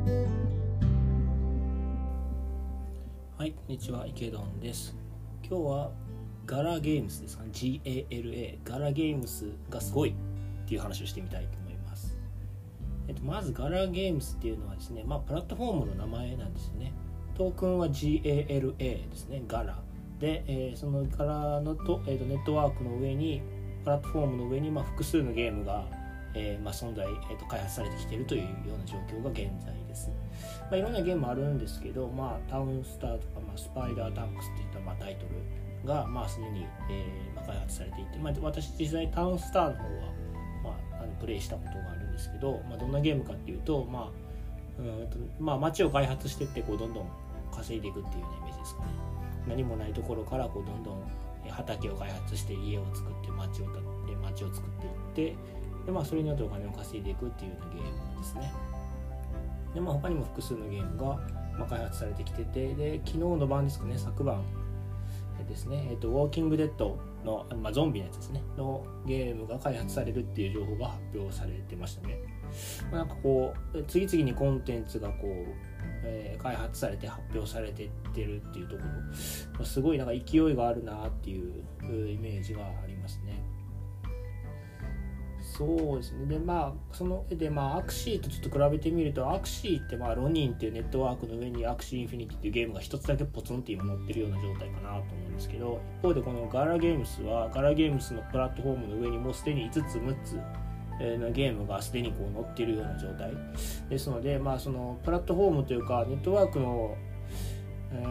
はいこんにちは池ドンです。今日はガラゲームスですか？ね GALA ガラゲームスがすごいっていう話をしてみたいと思います。えっとまずガラゲームスっていうのはですねまあプラットフォームの名前なんですよね。トークンは GALA ですねガラ。で、えー、そのガラのと、えー、とネットワークの上にプラットフォームの上に、まあ、複数のゲームが、えーまあ、存在、えー、と開発されてきているというような状況が現在です、まあ、いろんなゲームあるんですけど、まあ、タウンスターとか、まあ、スパイダータンクスっていった、まあ、タイトルが、まあ、すでに、えーまあ、開発されていて、まあ、私実際タウンスターの方は、まあ、あのプレイしたことがあるんですけど、まあ、どんなゲームかっていうと、まあうんとまあ、街を開発していってこうどんどん稼いでいくっていうようなイメージですかね。何もないところからこうどんどん畑を開発して家を作って町を建って町を作っていってで、まあ、それによってお金を稼いでいくっていうようなゲームですねで、まあ、他にも複数のゲームが、ま、開発されてきててで昨日の晩ですかね昨晩ですね、えっと、ウォーキングデッドの、まあ、ゾンビのやつですねのゲームが開発されるっていう情報が発表されてましたね、まあ、なんかこう次々にコンテンツがこうえー、開発されて発表されてってるっていうところ、まあ、すごいなんか勢いがあるなっていうイメージがありますね。そうですね。で、まあ、その、で、まあ、 Axieとちょっと比べてみると、 Axieって、まあ、 Ronin っていうネットワークの上に Axie Infinity っていうゲームが一つだけポツンって今乗ってるような状態かなと思うんですけど、一方でこの Gala Gamesは、 Gala Gamesのプラットフォームの上にもうすでに5つ、6つ、のゲームがすでにこう載ってるような状態ですので、まあ、そのプラットフォームというかネットワークの、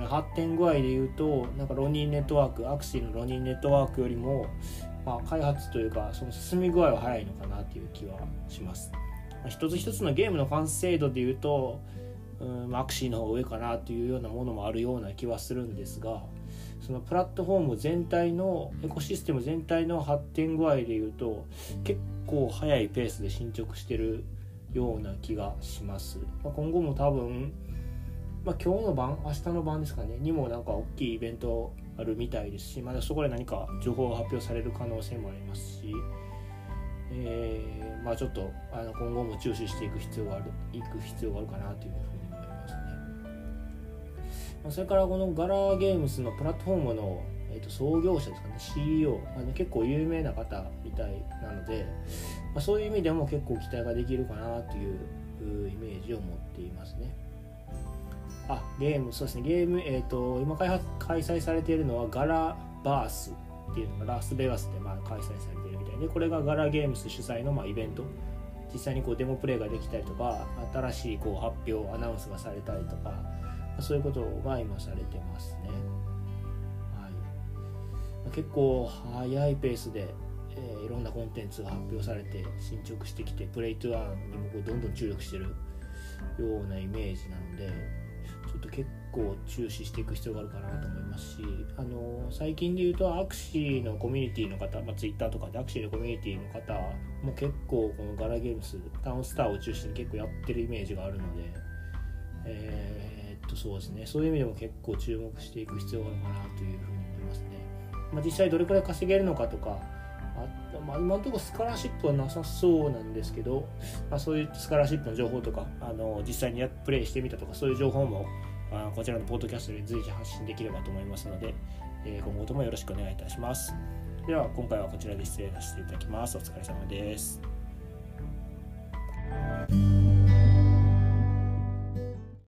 発展具合でいうとなんかロニーネットワークアクシーのロニーネットワークよりも、まあ、開発というかその進み具合は早いのかなという気はします、まあ、一つ一つのゲームの完成度でいうとうんアクシーの方が上かなというようなものもあるような気はするんですがそのプラットフォーム全体のエコシステム全体の発展具合でいうと結構速いペースで進捗してるような気がします、まあ、今後も多分、まあ、今日の晩明日の晩ですかねにもなんか大きいイベントあるみたいですしまだそこで何か情報が発表される可能性もありますし、えー、まあちょっとあの今後も注視していく必要があるいく必要があるかなというふうに思いますねまそれからこのガラーゲームスのプラットフォームのえー、と創業者ですかね CEO あの結構有名な方みたいなので、まあ、そういう意味でも結構期待ができるかなというイメージを持っていますね。あゲームそうですね。ゲーム、えーと、今開発開催されているのはガラバースっていうのがラスベガスでまあ開催されているみたいでこれがガラゲームス主催のまあイベント。実際にこうデモプレイができたりとか新しいこう発表アナウンスがされたりとかそういうことが今されてますね。はい。結構速いペースで、えー、いろんなコンテンツが発表されて進捗してきてプレイトゥアンにもこうどんどん注力してるようなイメージなのでと結構注視していく必要があるかなと思いますし、あの最近で言うとアクシーのコミュニティの方、まあ、Twitter とかでアクシーのコミュニティの方も結構このガラゲームスタウンスターを中心に結構やってるイメージがあるので、えー、っとそうですね。そういう意味でも結構注目していく必要があるかなというふうにまあ、実際どれくらい稼げるのかとかあ、まあ、今のところスカラーシップはなさそうなんですけど、まあ、そういうスカラーシップの情報とかあの実際にプレイしてみたとかそういう情報もあこちらのポッドキャストで随時発信できればと思いますので、えー、今後ともよろしくお願いいたします。では今回はこちらで失礼させていただきます。お疲れ様です。